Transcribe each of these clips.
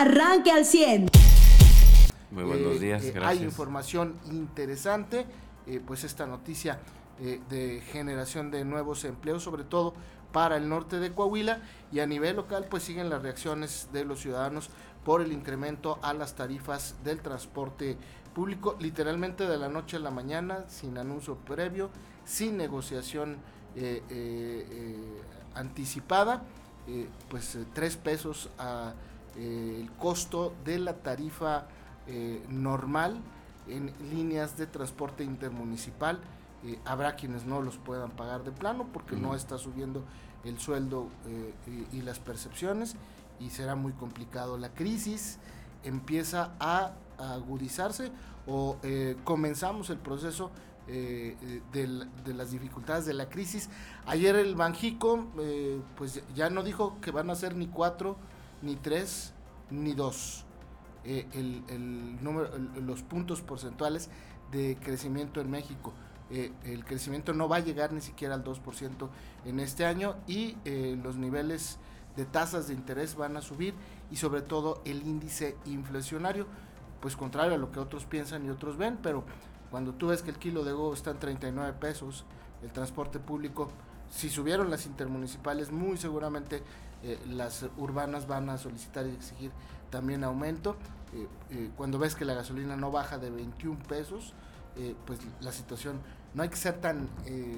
arranque al 100. Muy buenos días, Eh, eh, gracias. Hay información interesante, eh, pues esta noticia eh, de generación de nuevos empleos, sobre todo para el norte de Coahuila y a nivel local, pues siguen las reacciones de los ciudadanos por el incremento a las tarifas del transporte público, literalmente de la noche a la mañana, sin anuncio previo, sin negociación eh, eh, eh, anticipada, eh, pues eh, tres pesos a eh, el costo de la tarifa eh, normal en líneas de transporte intermunicipal. Eh, habrá quienes no los puedan pagar de plano porque no está subiendo el sueldo y, y las percepciones y será muy complicado. La crisis empieza a, a agudizarse o comenzamos el proceso eh, de, las dificultades de la crisis. Ayer el Banjico eh, pues ya no dijo que van a ser ni cuatro, ni tres, ni dos. Eh, los puntos porcentuales de crecimiento en México. Eh, el crecimiento no va a llegar ni siquiera al 2% en este año y eh, los niveles de tasas de interés van a subir y sobre todo el índice inflacionario, pues contrario a lo que otros piensan y otros ven, pero cuando tú ves que el kilo de huevo está en 39 pesos, el transporte público, si subieron las intermunicipales, muy seguramente eh, las urbanas van a solicitar y exigir también aumento. Eh, eh, cuando ves que la gasolina no baja de 21 pesos, pues la situación, no hay que ser tan eh,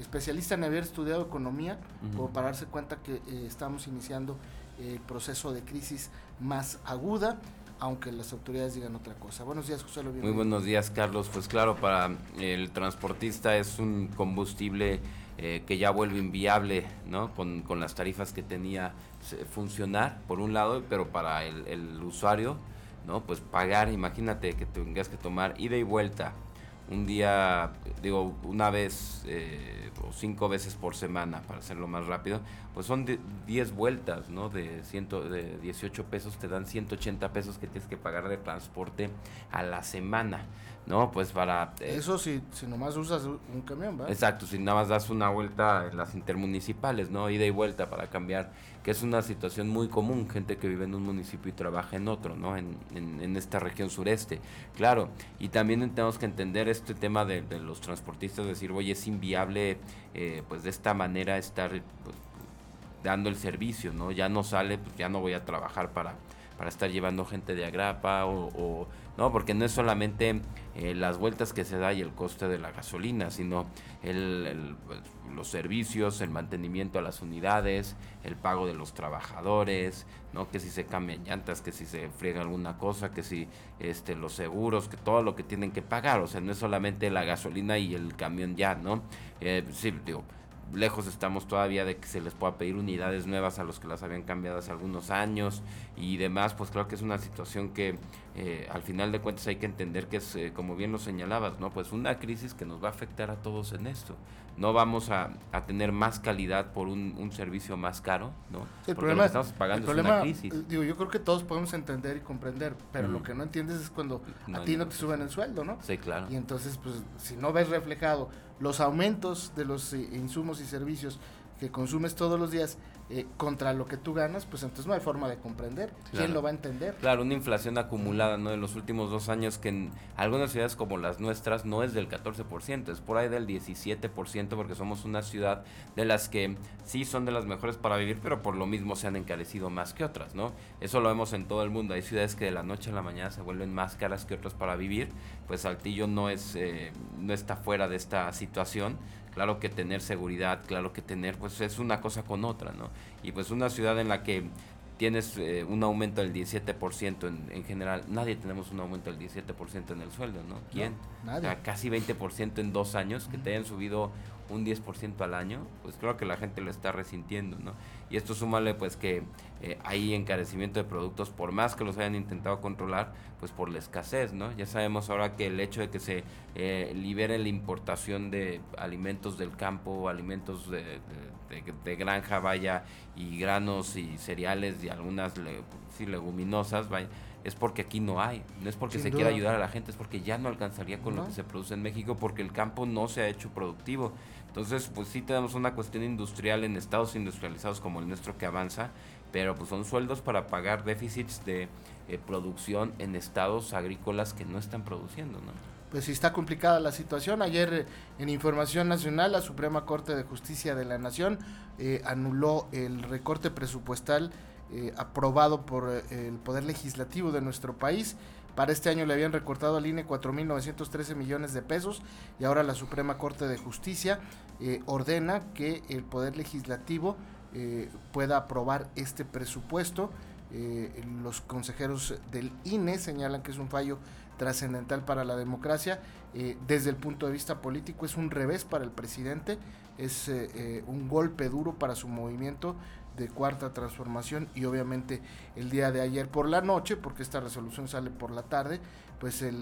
especialista en haber estudiado economía Ujú. como para darse cuenta que estamos iniciando el proceso de crisis más aguda, aunque las autoridades digan otra cosa. Buenos días, José Lo Muy buenos días, Carlos. Pues claro, para el transportista es un combustible eh, que ya vuelve inviable, ¿no? Con, con las tarifas que tenía se- funcionar, por un lado, pero para el, el usuario, ¿no? Pues pagar, imagínate que tengas que tomar ida y vuelta un día, digo, una vez eh, o cinco veces por semana, para hacerlo más rápido, pues son de 10 vueltas, ¿no? De, ciento, de 18 pesos te dan 180 pesos que tienes que pagar de transporte a la semana, ¿no? Pues para... eh, Eso si, si nomás usas un camión, ¿verdad? Exacto, si nada más das una vuelta en las intermunicipales, ¿no? Ida y vuelta para cambiar, que es una situación muy común, gente que vive en un municipio y trabaja en otro, ¿no? En, en, en esta región sureste. Claro, y también tenemos que entender este tema de, los transportistas, decir, oye, es inviable, eh, pues de esta manera estar pues, dando el servicio, ¿no? Ya no sale, pues ya no voy a trabajar para, para estar llevando gente de agrapa o, o- no, porque no es solamente eh, las vueltas que se da y el coste de la gasolina, sino el, el, pues, los servicios, el mantenimiento a las unidades, el pago de los trabajadores, no, que si se cambian llantas, que si se friega alguna cosa, que si este los seguros, que todo lo que tienen que pagar, o sea, no es solamente la gasolina y el camión ya, ¿no? Eh, sí, digo, lejos estamos todavía de que se les pueda pedir unidades nuevas a los que las habían cambiado hace algunos años y demás, pues creo que es una situación que eh, al final de cuentas hay que entender que es, eh, como bien lo señalabas, ¿no? Pues una crisis que nos va a afectar a todos en esto. No vamos a, a tener más calidad por un, un servicio más caro, ¿no? Sí, Porque el lo problema, que estamos pagando el es una problema, crisis. eh, digo, yo creo que todos podemos entender y comprender, pero lo Ujú. que no entiendes es cuando No a ti no te suben el sueldo, ¿no? Sí, claro. Y entonces, pues, si no ves reflejado los aumentos de los eh, insumos y servicios que consumes todos los días eh, contra lo que tú ganas, pues entonces no hay forma de comprender. ¿Quién lo va a entender? Claro, una inflación acumulada ¿no? de los últimos dos años que en algunas ciudades como las nuestras no es del 14%, es por ahí del 17% porque somos una ciudad de las que sí son de las mejores para vivir, pero por lo mismo se han encarecido más que otras, ¿no? Eso lo vemos en todo el mundo, hay ciudades que de la noche a la mañana se vuelven más caras que otras para vivir, pues Saltillo no, es, eh, no está fuera de esta situación, claro que tener seguridad, claro que tener, pues es una cosa con otra, ¿no? Y pues una ciudad en la que tienes eh, un aumento del 17% en, en general, nadie tenemos un aumento del 17% en el sueldo, ¿no? ¿Quién? nadie. O sea, casi 20% en dos años, que te hayan subido un 10% al año, pues creo que la gente lo está resintiendo, ¿no? Y esto súmale pues que eh, hay encarecimiento de productos, por más que los hayan intentado controlar, pues por la escasez, ¿no? Ya sabemos ahora que el hecho de que se eh, libere la importación de alimentos del campo, alimentos de, de- de- de granja, vaya, y granos y cereales y algunas le- sí, leguminosas, vaya, es porque aquí no hay, no es porque Sin se quiera ayudar a la gente, es porque ya no alcanzaría con No. lo que se produce en México, porque el campo no se ha hecho productivo. Entonces, pues sí tenemos una cuestión industrial en estados industrializados como el nuestro que avanza, pero pues son sueldos para pagar déficits de eh, producción en estados agrícolas que no están produciendo, ¿no? Pues sí está complicada la situación. Ayer eh, en Información Nacional la Suprema Corte de Justicia de la Nación eh, anuló el recorte presupuestal aprobado por el Poder Legislativo de nuestro país. Para este año le habían recortado al INE 4.913 millones de pesos y ahora la Suprema Corte de Justicia ordena que el Poder Legislativo eh, pueda aprobar este presupuesto. Eh, los consejeros del INE señalan que es un fallo trascendental para la democracia. Eh, desde el punto de vista político es un revés para el presidente, es un golpe duro para su movimiento de cuarta transformación y obviamente el día de ayer por la noche, porque esta resolución sale por la tarde, pues el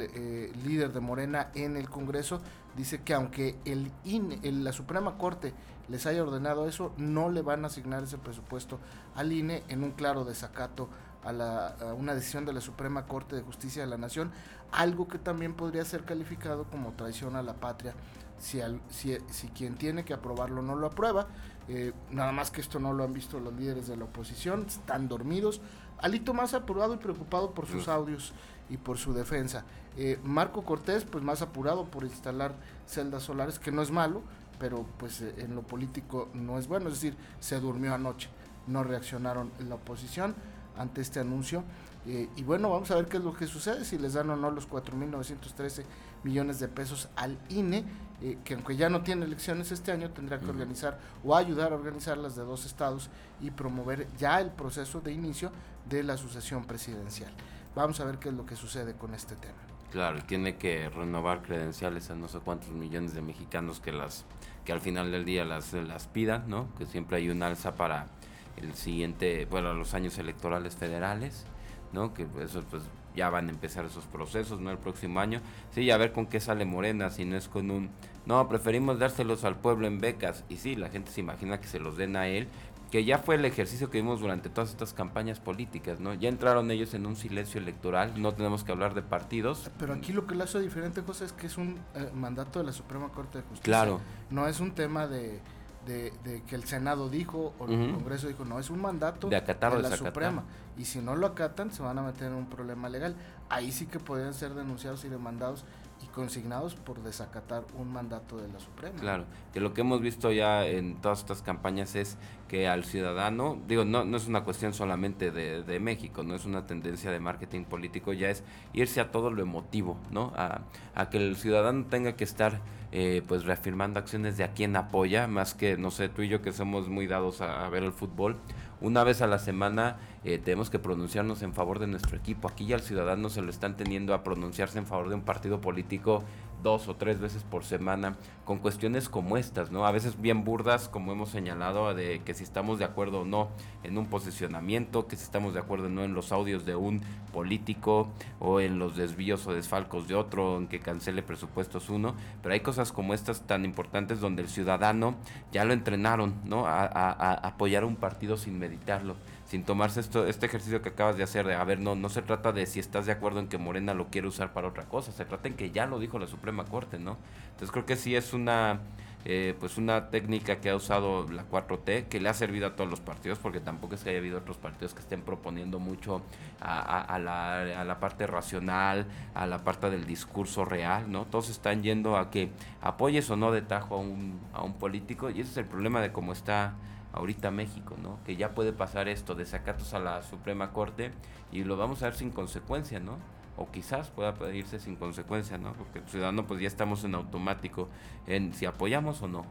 líder de Morena en el Congreso dice que aunque el INE, la Suprema Corte les haya ordenado eso, no le van a asignar ese presupuesto al INE en un claro desacato a, la, una decisión de la Suprema Corte de Justicia de la Nación, algo que también podría ser calificado como traición a la patria si, si, quien tiene que aprobarlo no lo aprueba. Eh, nada más que esto no lo han visto los líderes de la oposición, están dormidos. Alito más apurado y preocupado por sus audios y por su defensa. Eh, Marco Cortés, pues más apurado por instalar celdas solares, que no es malo, pero pues eh, en lo político no es bueno, es decir, se durmió anoche, no reaccionaron en la oposición ante este anuncio. Eh, y bueno, vamos a ver qué es lo que sucede, si les dan o no los 4.913 millones de pesos al INE, eh, que aunque ya no tiene elecciones este año, tendrá que organizar o ayudar a organizar las de dos estados y promover ya el proceso de inicio de la sucesión presidencial. Vamos a ver qué es lo que sucede con este tema. Claro, tiene que renovar credenciales a no sé cuántos millones de mexicanos que las que al final del día las, las pidan, ¿no? Que siempre hay un alza para el siguiente, bueno, los años electorales federales, ¿no? Que eso pues ya van a empezar esos procesos, ¿no? El próximo año. Sí, a ver con qué sale Morena, si no es con un, no, preferimos dárselos al pueblo en becas. Y sí, la gente se imagina que se los den a él, que ya fue el ejercicio que vimos durante todas estas campañas políticas, ¿no? Ya entraron ellos en un silencio electoral, no tenemos que hablar de partidos. Pero aquí lo que le hace diferente, cosa es que es un eh, mandato de la Suprema Corte de Justicia. Claro. No es un tema de, de, que el Senado dijo o el Congreso dijo, no, es un mandato de, acatar la Suprema. Y si no lo acatan, se van a meter en un problema legal. Ahí sí que podrían ser denunciados y demandados y consignados por desacatar un mandato de la Suprema. Claro, que lo que hemos visto ya en todas estas campañas es que al ciudadano, digo, no, no es una cuestión solamente de, de México, no es una tendencia de marketing político, ya es irse a todo lo emotivo, ¿no? A, a que el ciudadano tenga que estar eh, pues reafirmando acciones de a quien apoya, más que, no sé, tú y yo que somos muy dados a ver el fútbol, una vez a la semana eh, tenemos que pronunciarnos en favor de nuestro equipo. Aquí ya el ciudadano se lo están teniendo a pronunciarse en favor de un partido político dos o tres veces por semana con cuestiones como estas, ¿no? A veces bien burdas, como hemos señalado, de que si estamos de acuerdo o no en un posicionamiento, que si estamos de acuerdo o no en los audios de un político o en los desvíos o desfalcos de otro, en que cancele presupuestos uno, pero hay cosas como estas tan importantes donde el ciudadano ya lo entrenaron, ¿no? A, a apoyar a un partido sin meditarlo sin tomarse esto, este ejercicio que acabas de hacer de, a ver, no, no se trata de si estás de acuerdo en que Morena lo quiere usar para otra cosa, se trata en que ya lo dijo la Suprema Corte, ¿no? Entonces creo que sí es una, eh, pues una técnica que ha usado la 4T, que le ha servido a todos los partidos, porque tampoco es que haya habido otros partidos que estén proponiendo mucho a, a, la, a la parte racional, a la parte del discurso real, ¿no? Todos están yendo a que apoyes o no de tajo a un, a un político, y ese es el problema de cómo está ahorita México, ¿no? Que ya puede pasar esto, de desacatos a la Suprema Corte y lo vamos a ver sin consecuencia, ¿no? O quizás pueda pedirse sin consecuencia, ¿no? Porque el ciudadano pues ya estamos en automático en si apoyamos o no.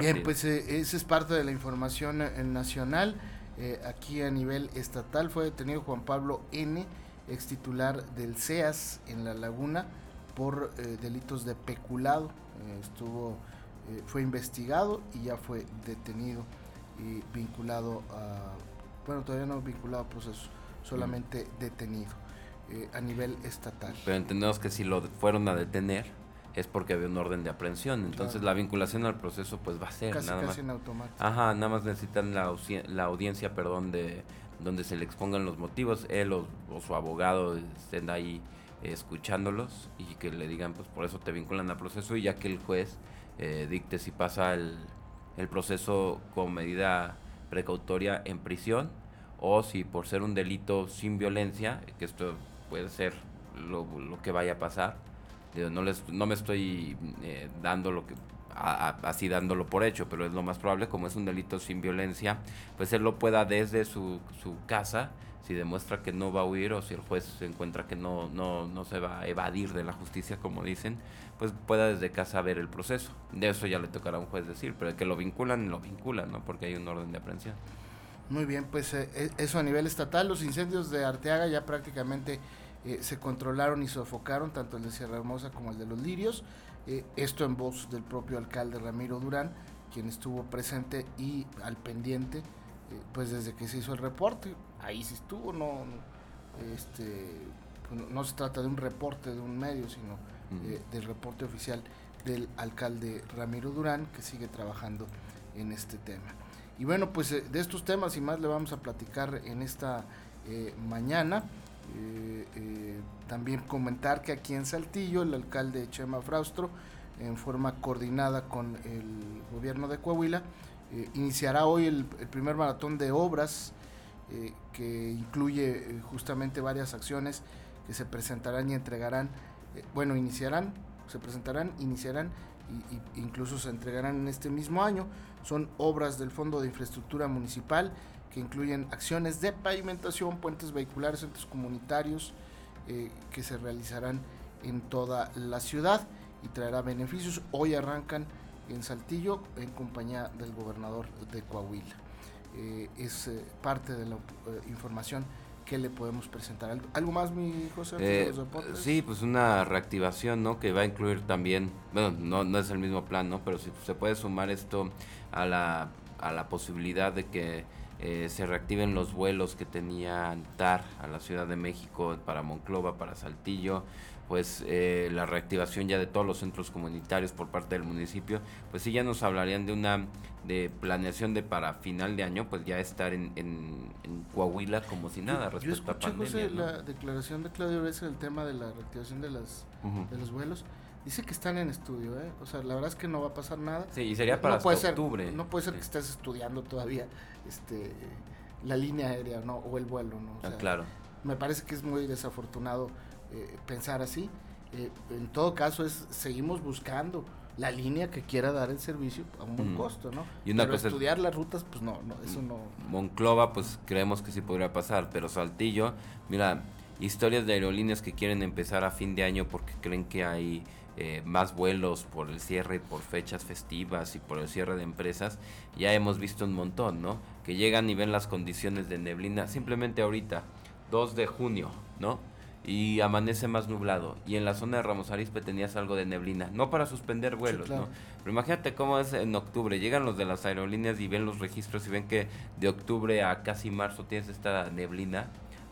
Bien, pues eh, esa es parte de la información eh, nacional. Eh, aquí a nivel estatal fue detenido Juan Pablo N., ex titular del CEAS en La Laguna, por delitos de peculado. estuvo eh, fue investigado y ya fue detenido y vinculado a, bueno, todavía no vinculado a proceso, solamente detenido eh, a nivel estatal. Pero entendemos que si lo fueron a detener es porque había un orden de aprehensión, entonces la vinculación al proceso pues va a ser casi, nada casi más. en automático. Ajá, nada más necesitan la, la audiencia, perdón, de donde se le expongan los motivos, él o, o su abogado estén ahí escuchándolos y que le digan pues por eso te vinculan al proceso y ya que el juez eh, dicte si pasa el, el, proceso con medida precautoria en prisión o si por ser un delito sin violencia, que esto puede ser lo, lo que vaya a pasar, no, les, no me estoy eh, dando lo que así dándolo por hecho, pero es lo más probable, como es un delito sin violencia, pues él lo pueda desde su, su casa, si demuestra que no va a huir o si el juez se encuentra que no, no, no se va a evadir de la justicia, como dicen, pues pueda desde casa ver el proceso. De eso ya le tocará a un juez decir, pero que lo vinculan, lo vinculan, ¿no? Porque hay un orden de aprehensión. Muy bien, pues eh, e, eso a nivel estatal, los incendios de Arteaga ya prácticamente eh, se controlaron y sofocaron, tanto el de Sierra Hermosa como el de los Lirios. Eh, esto en voz del propio alcalde Ramiro Durán, quien estuvo presente y al pendiente, eh, pues desde que se hizo el reporte. Ahí sí estuvo, no, este, pues, no, se trata de un reporte de un medio, sino del reporte oficial del alcalde Ramiro Durán, que sigue trabajando en este tema. Y bueno, pues de estos temas y más le vamos a platicar en esta mañana. Eh, eh, también comentar que aquí en Saltillo el alcalde Chema Fraustro, en forma coordinada con el gobierno de Coahuila, eh, iniciará hoy el, primer maratón de obras que incluye justamente varias acciones que se presentarán y entregarán, bueno, iniciarán, se presentarán, iniciarán e incluso se entregarán en este mismo año. Son obras del Fondo de Infraestructura Municipal que incluyen acciones de pavimentación, puentes vehiculares, centros comunitarios eh, que se realizarán en toda la ciudad y traerá beneficios. Hoy arrancan en Saltillo en compañía del gobernador de Coahuila. Eh, es eh, parte de la información que le podemos presentar. ¿Algo más, mi José? sí, pues una reactivación, ¿no? Que va a incluir también, bueno, no, no es el mismo plan, ¿no? Pero si se puede sumar esto a la, a la posibilidad de que eh, se reactiven los vuelos que tenían TAR a la Ciudad de México para Monclova, para Saltillo, pues eh, la reactivación ya de todos los centros comunitarios por parte del municipio, pues sí ya nos hablarían de una de planeación de para final de año, pues ya estar en, en, Coahuila como si nada respecto yo escuché, a pandemia. la declaración de Claudio Bres en el tema de la reactivación de, las, de los vuelos. Dice que están en estudio, ¿eh? O sea, la verdad es que no va a pasar nada. Sí, y sería para octubre. no puede ser que estés estudiando todavía este la línea aérea, ¿no? O el vuelo, ¿no? Ah, claro. Me parece que es muy desafortunado eh, pensar así. Eh, en todo caso, es seguimos buscando la línea que quiera dar el servicio a un buen costo, ¿no? Y una pero estudiar las rutas, pues no, no, eso no. Monclova, pues creemos que sí podría pasar, pero Saltillo, mira, historias de aerolíneas que quieren empezar a fin de año porque creen que hay eh, más vuelos por el cierre, por fechas festivas y por el cierre de empresas, ya hemos visto un montón, ¿no? Que llegan y ven las condiciones de neblina, simplemente ahorita, 2 de junio, ¿no? Y amanece más nublado. Y en la zona de Ramos Arizpe tenías algo de neblina, no para suspender vuelos, ¿no? Pero imagínate cómo es en octubre, llegan los de las aerolíneas y ven los registros y ven que de octubre a casi marzo tienes esta neblina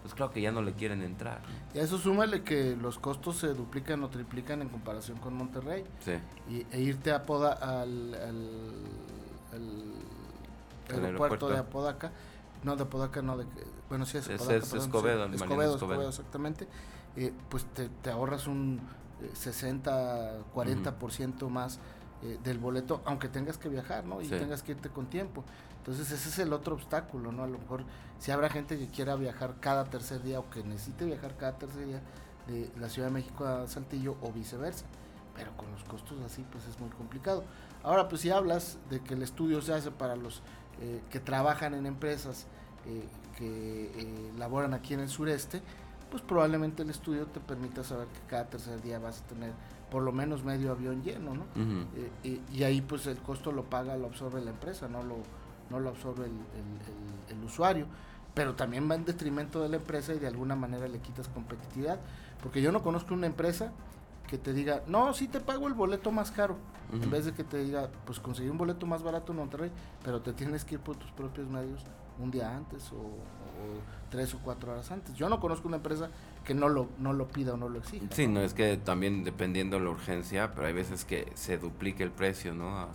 pues claro que ya no le quieren entrar. Y a eso súmale que los costos se duplican o triplican en comparación con Monterrey. Sí. Y, e irte a Poda, al, aeropuerto, de Apodaca, no de Apodaca, no de, bueno sí es Apodaca, es, Escobedo, Escobedo, Escobedo, exactamente, eh, pues te, te, ahorras un 60, eh, 40% más eh, del boleto, aunque tengas que viajar, ¿no? Y tengas que irte con tiempo. Entonces ese es el otro obstáculo, ¿no? A lo mejor si habrá gente que quiera viajar cada tercer día o que necesite viajar cada tercer día de la Ciudad de México a Saltillo o viceversa. Pero con los costos así pues es muy complicado. Ahora pues si hablas de que el estudio se hace para los eh, que trabajan en empresas que eh, laboran aquí en el sureste, pues probablemente el estudio te permita saber que cada tercer día vas a tener por lo menos medio avión lleno, ¿no? y, y, ahí pues el costo lo paga, lo absorbe la empresa, no lo no lo absorbe el, usuario, pero también va en detrimento de la empresa y de alguna manera le quitas competitividad, porque yo no conozco una empresa que te diga, no, sí te pago el boleto más caro, en vez de que te diga, pues conseguí un boleto más barato en Monterrey, pero te tienes que ir por tus propios medios un día antes o, tres o cuatro horas antes. Yo no conozco una empresa que no lo, no lo pida o no lo exija. Sí, no, es que también dependiendo de la urgencia, pero hay veces que se duplique el precio, ¿no?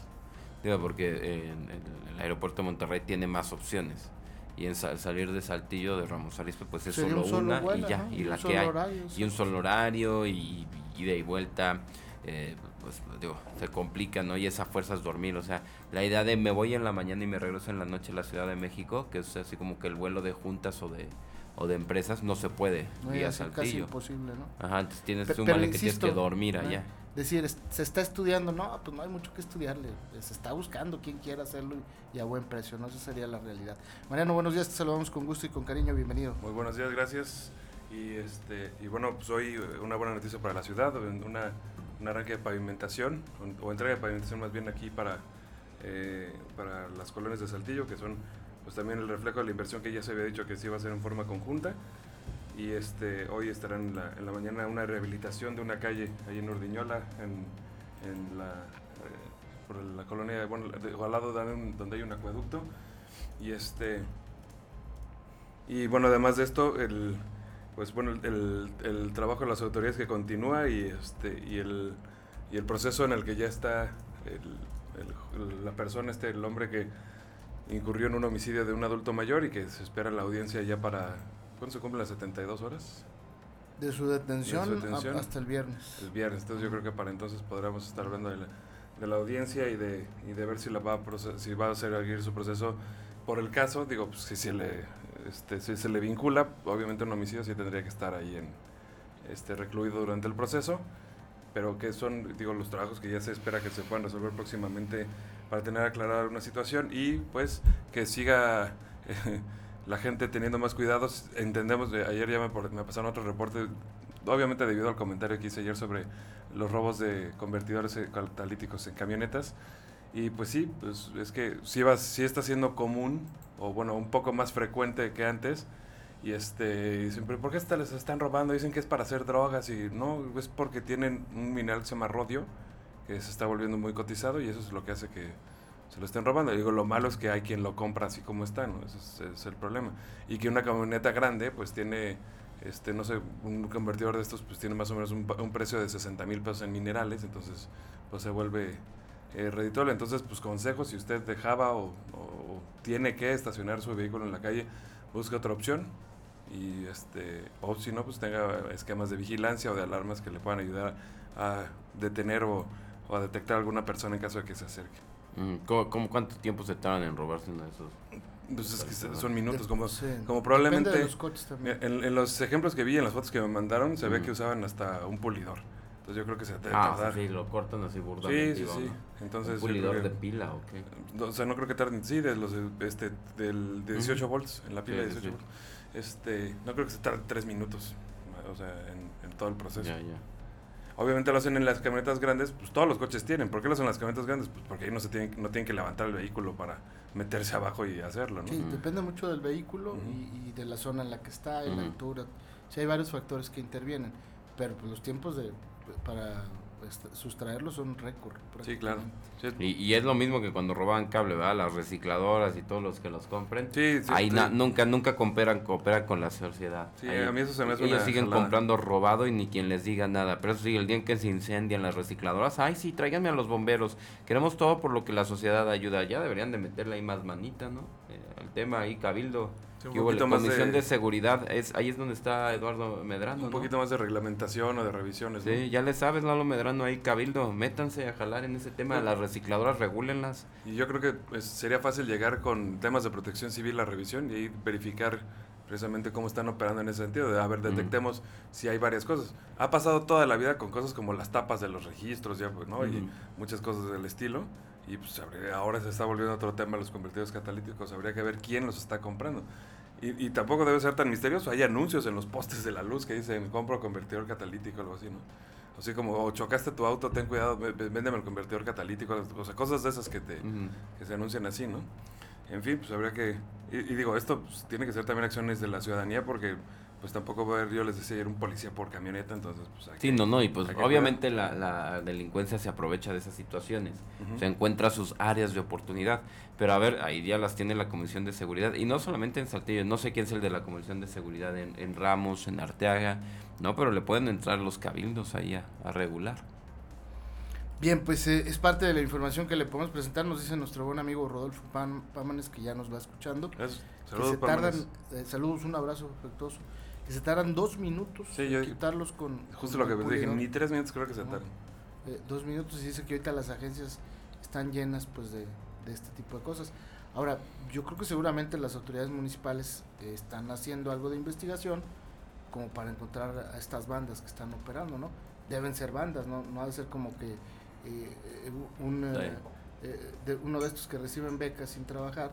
Digo, porque en, el aeropuerto de Monterrey tiene más opciones. Y en salir de Saltillo de Ramos Arizpe, pues es solo, una y ya. Y, la que hay. y un solo horario y, ida y vuelta. Eh, pues digo, se complica, ¿no? Y esa fuerza es dormir, o sea, la idea de me voy en la mañana y me regreso en la noche a la Ciudad de México, que es así como que el vuelo de juntas o de o de empresas no se puede no, vía Saltillo. casi imposible, ¿no? Ajá, entonces tienes un que tienes que dormir allá. Decir, se está estudiando, no, pues no hay mucho que estudiarle, se está buscando quien quiera hacerlo y, a buen precio, no esa sería la realidad. Mariano, buenos días, te saludamos con gusto y con cariño, bienvenido. Muy buenos días, gracias. Y este y bueno, pues hoy una buena noticia para la ciudad, una un arranque de pavimentación, o, entrega de pavimentación más bien aquí para, eh, para las colonias de Saltillo, que son pues también el reflejo de la inversión que ya se había dicho que se iba a hacer en forma conjunta. Y este, hoy estará en la, mañana una rehabilitación de una calle ahí en Urdiñola, en, la, eh, por la colonia, bueno, al lado de donde hay un acueducto. Y este y bueno, además de esto, el, pues bueno, el, el, trabajo de las autoridades que continúa y, este, y, el, y el proceso en el que ya está la persona, este, el hombre que incurrió en un homicidio de un adulto mayor y que se espera la audiencia ya para, ¿cuándo se cumplen las 72 horas? De su detención, hasta el viernes. El viernes, entonces yo creo que para entonces podremos estar hablando de la, de la audiencia y de, y de ver si, la va a si va a seguir su proceso por el caso, digo, pues si se le este, si se le vincula, obviamente un homicidio sí tendría que estar ahí en este recluido durante el proceso, pero que son, digo, los trabajos que ya se espera que se puedan resolver próximamente para tener aclarada una situación y pues que siga la gente teniendo más cuidados. Entendemos, ayer ya me, me pasaron otros reportes, obviamente debido al comentario que hice ayer sobre los robos de convertidores catalíticos en camionetas. Y pues sí, pues es que sí, va, sí está siendo común o bueno, un poco más frecuente que antes. Y este, pero ¿por qué se les están robando? Dicen que es para hacer drogas y no, es porque tienen un mineral que se llama rodio, que se está volviendo muy cotizado y eso es lo que hace que se lo estén robando. Digo, lo malo es que hay quien lo compra así como está, ¿no? Ese es, el problema. Y que una camioneta grande, pues tiene, este, no sé, un convertidor de estos, pues tiene más o menos un, un precio de 60 mil pesos en minerales, entonces, pues se vuelve eh, Entonces, pues consejos, si usted dejaba o, tiene que estacionar su vehículo en la calle, busque otra opción. Y este, o si no, pues tenga esquemas de vigilancia o de alarmas que le puedan ayudar a detener o, a detectar a alguna persona en caso de que se acerque. Mm, ¿Cómo, cuánto tiempo se tardan en robarse uno de esos? Pues son minutos, como, como probablemente... en, los ejemplos que vi, en las fotos que me mandaron, se ve que usaban hasta un pulidor. Entonces yo creo que se debe ah, tardar. Sí, lo cortan así burdamente. Sí, sí, sí. Entonces, ¿Un pulidor de pila o qué? O sea, no creo que tarden, sí, de los este, del, de 18 volts, en la pila de 18 volts. Este, no creo que se tarde tres minutos, o sea, en, en todo el proceso. Ya, ya. Obviamente lo hacen en las camionetas grandes, pues todos los coches tienen. ¿Por qué lo hacen en las camionetas grandes? Pues porque ahí no se tienen, no tienen que levantar el vehículo para meterse abajo y hacerlo, ¿no? Sí, depende mucho del vehículo y, y, de la zona en la que está, y la altura. Sí, hay varios factores que intervienen, pero pues, los tiempos de para este, sustraerlos son récord. Sí, claro. Y, es lo mismo que cuando roban cable, ¿verdad? Las recicladoras y todos los que los compren. Sí, Ahí nunca nunca cooperan, cooperan con la sociedad. Sí, a mí eso se me hace Ellos siguen comprando robado y ni quien les diga nada. Pero eso sí, el día en que se incendian las recicladoras, ay, sí, tráiganme a los bomberos. Queremos todo por lo que la sociedad ayuda. Ya deberían de meterle ahí más manita, ¿no? Eh, el tema ahí, cabildo la Comisión de... Seguridad, es, ahí es donde está Eduardo Medrano. Un poquito más de reglamentación o de revisiones. Sí, ya le sabes, Lalo Medrano, ahí Cabildo, métanse a jalar en ese tema, las recicladoras, regúlenlas. Y yo creo que pues, sería fácil llegar con temas de protección civil a revisión y ahí verificar precisamente cómo están operando en ese sentido, de a ver, detectemos si hay varias cosas. Ha pasado toda la vida con cosas como las tapas de los registros, ya, pues, ¿no? Y muchas cosas del estilo. Y pues ahora se está volviendo otro tema los convertidos catalíticos. Habría que ver quién los está comprando. Y, y, tampoco debe ser tan misterioso. Hay anuncios en los postes de la luz que dicen compro convertidor catalítico o algo así, ¿no? Así como, o chocaste tu auto, ten cuidado, véndeme el convertidor catalítico. O sea, cosas de esas que, te, que se anuncian así, ¿no? En fin, pues habría que... Y, digo, esto pues, tiene que ser también acciones de la ciudadanía porque pues tampoco va a haber, yo les decía, un policía por camioneta, entonces pues Sí, no, no, y pues obviamente la, la, delincuencia se aprovecha de esas situaciones, se encuentra sus áreas de oportunidad, pero a ver, ahí ya las tiene la Comisión de Seguridad, y no solamente en Saltillo, no sé quién es el de la Comisión de Seguridad en, en Ramos, en Arteaga, no, pero le pueden entrar los cabildos ahí a, regular. Bien, pues eh, es parte de la información que le podemos presentar, nos dice nuestro buen amigo Rodolfo Pámanes, que ya nos va escuchando. Saludos, eh, saludos, un abrazo afectuoso que se tardan dos minutos sí, quitarlos con. Justo lo que dije, ni tres minutos creo que se tardan. eh, dos minutos y dice que ahorita las agencias están llenas pues de, de este tipo de cosas. Ahora, yo creo que seguramente las autoridades municipales eh, están haciendo algo de investigación como para encontrar a estas bandas que están operando, ¿no? Deben ser bandas, no, no ha de ser como que eh, un, de uno de estos que reciben becas sin trabajar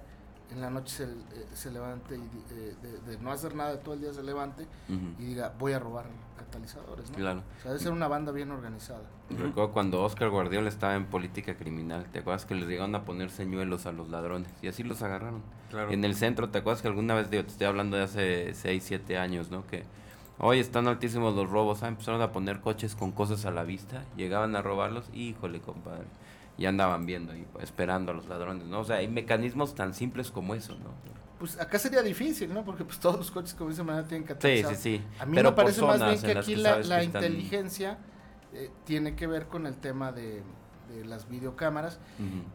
en la noche se, eh, se levante y eh, de, no hacer nada todo el día se levante y diga voy a robar catalizadores, ¿no? Claro. O sea, debe ser una banda bien organizada. Recuerdo cuando Oscar Guardiola estaba en política criminal, ¿te acuerdas que les llegaron a poner señuelos a los ladrones? Y así los agarraron. Claro. En el centro, ¿te acuerdas que alguna vez, te estoy hablando de hace 6, 7 años, ¿no? Que hoy están altísimos los robos, ah, empezaron a poner coches con cosas a la vista, llegaban a robarlos, híjole, compadre y andaban viendo y esperando a los ladrones, ¿no? O sea, hay mecanismos tan simples como eso, ¿no? Pues acá sería difícil, ¿no? Porque pues todos los coches como dice manera tienen catalizador. Sí, sí, sí. A mí me parece más bien que aquí la, inteligencia eh, tiene que ver con el tema de, las videocámaras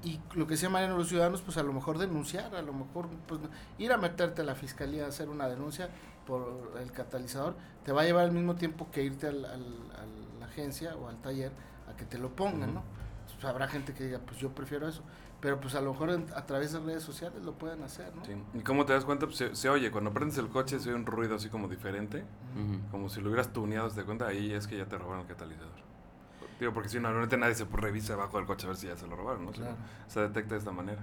y lo que se llaman los ciudadanos, pues a lo mejor denunciar, a lo mejor pues ir a meterte a la fiscalía a hacer una denuncia por el catalizador, te va a llevar al mismo tiempo que irte al, a la agencia o al taller a que te lo pongan, ¿no? Pues, habrá gente que diga, pues yo prefiero eso. Pero pues a lo mejor a través de redes sociales lo pueden hacer, ¿no? Sí. ¿Y cómo te das cuenta? Pues se, oye, cuando prendes el coche se oye un ruido así como diferente, como si lo hubieras tuneado, te das cuenta, ahí es que ya te robaron el catalizador. Digo, porque si normalmente nadie se revisa abajo del coche a ver si ya se lo robaron, ¿no? Se detecta de esta manera.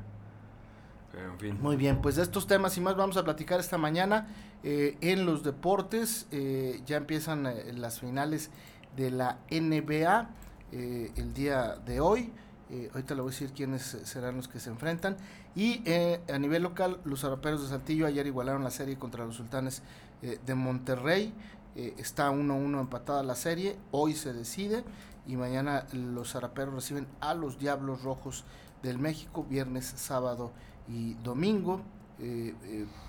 en fin. Muy bien, pues de estos temas y más vamos a platicar esta mañana eh, en los deportes. Eh, ya empiezan eh, las finales de la NBA. Eh, el día de hoy. Eh, ahorita le voy a decir quiénes serán los que se enfrentan. Y eh, a nivel local, los araperos de Saltillo ayer igualaron la serie contra los sultanes de Monterrey. está 1-1 empatada la serie. Hoy se decide. Y mañana los araperos reciben a los Diablos Rojos del México. Viernes, sábado y domingo.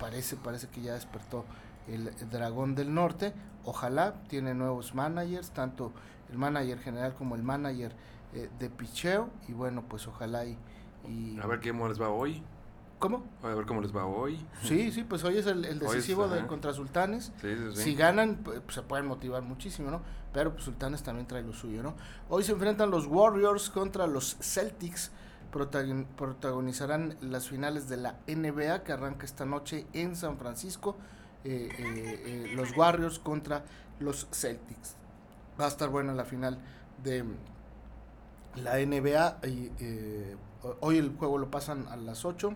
parece, parece que ya despertó el Dragón del Norte. Ojalá tiene nuevos managers, tanto el manager general como el manager eh, de picheo. Y bueno, pues ojalá y, A ver cómo les va hoy. ¿Cómo? A ver cómo les va hoy. Sí, sí, pues hoy es el, decisivo de contra Sultanes. Si ganan, pues, se pueden motivar muchísimo, ¿no? Pero pues, Sultanes también trae lo suyo, ¿no? Hoy se enfrentan los Warriors contra los Celtics. protagonizarán las finales de la NBA que arranca esta noche en San Francisco. Eh, eh, los Warriors contra los Celtics va a estar buena la final de la NBA. Y, eh, hoy el juego lo pasan a las 8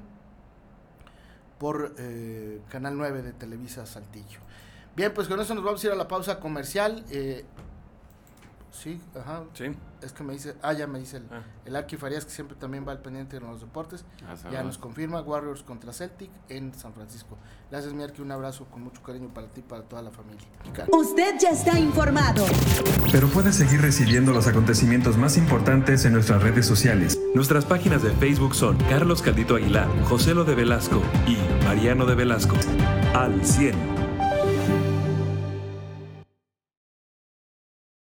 por eh, Canal 9 de Televisa Saltillo. Bien, pues con eso nos vamos a ir a la pausa comercial. Sí, ajá. Sí. Es que me dice, ah, ya me dice el, ah. el Arqui Farías, que siempre también va al pendiente en los deportes. Ah, ya nos confirma Warriors contra Celtic en San Francisco. Gracias, mi Arqui, un abrazo con mucho cariño para ti y para toda la familia. Usted ya está informado. Pero puede seguir recibiendo los acontecimientos más importantes en nuestras redes sociales. Nuestras páginas de Facebook son Carlos Caldito Aguilar, José Lo de Velasco y Mariano de Velasco. Al 100.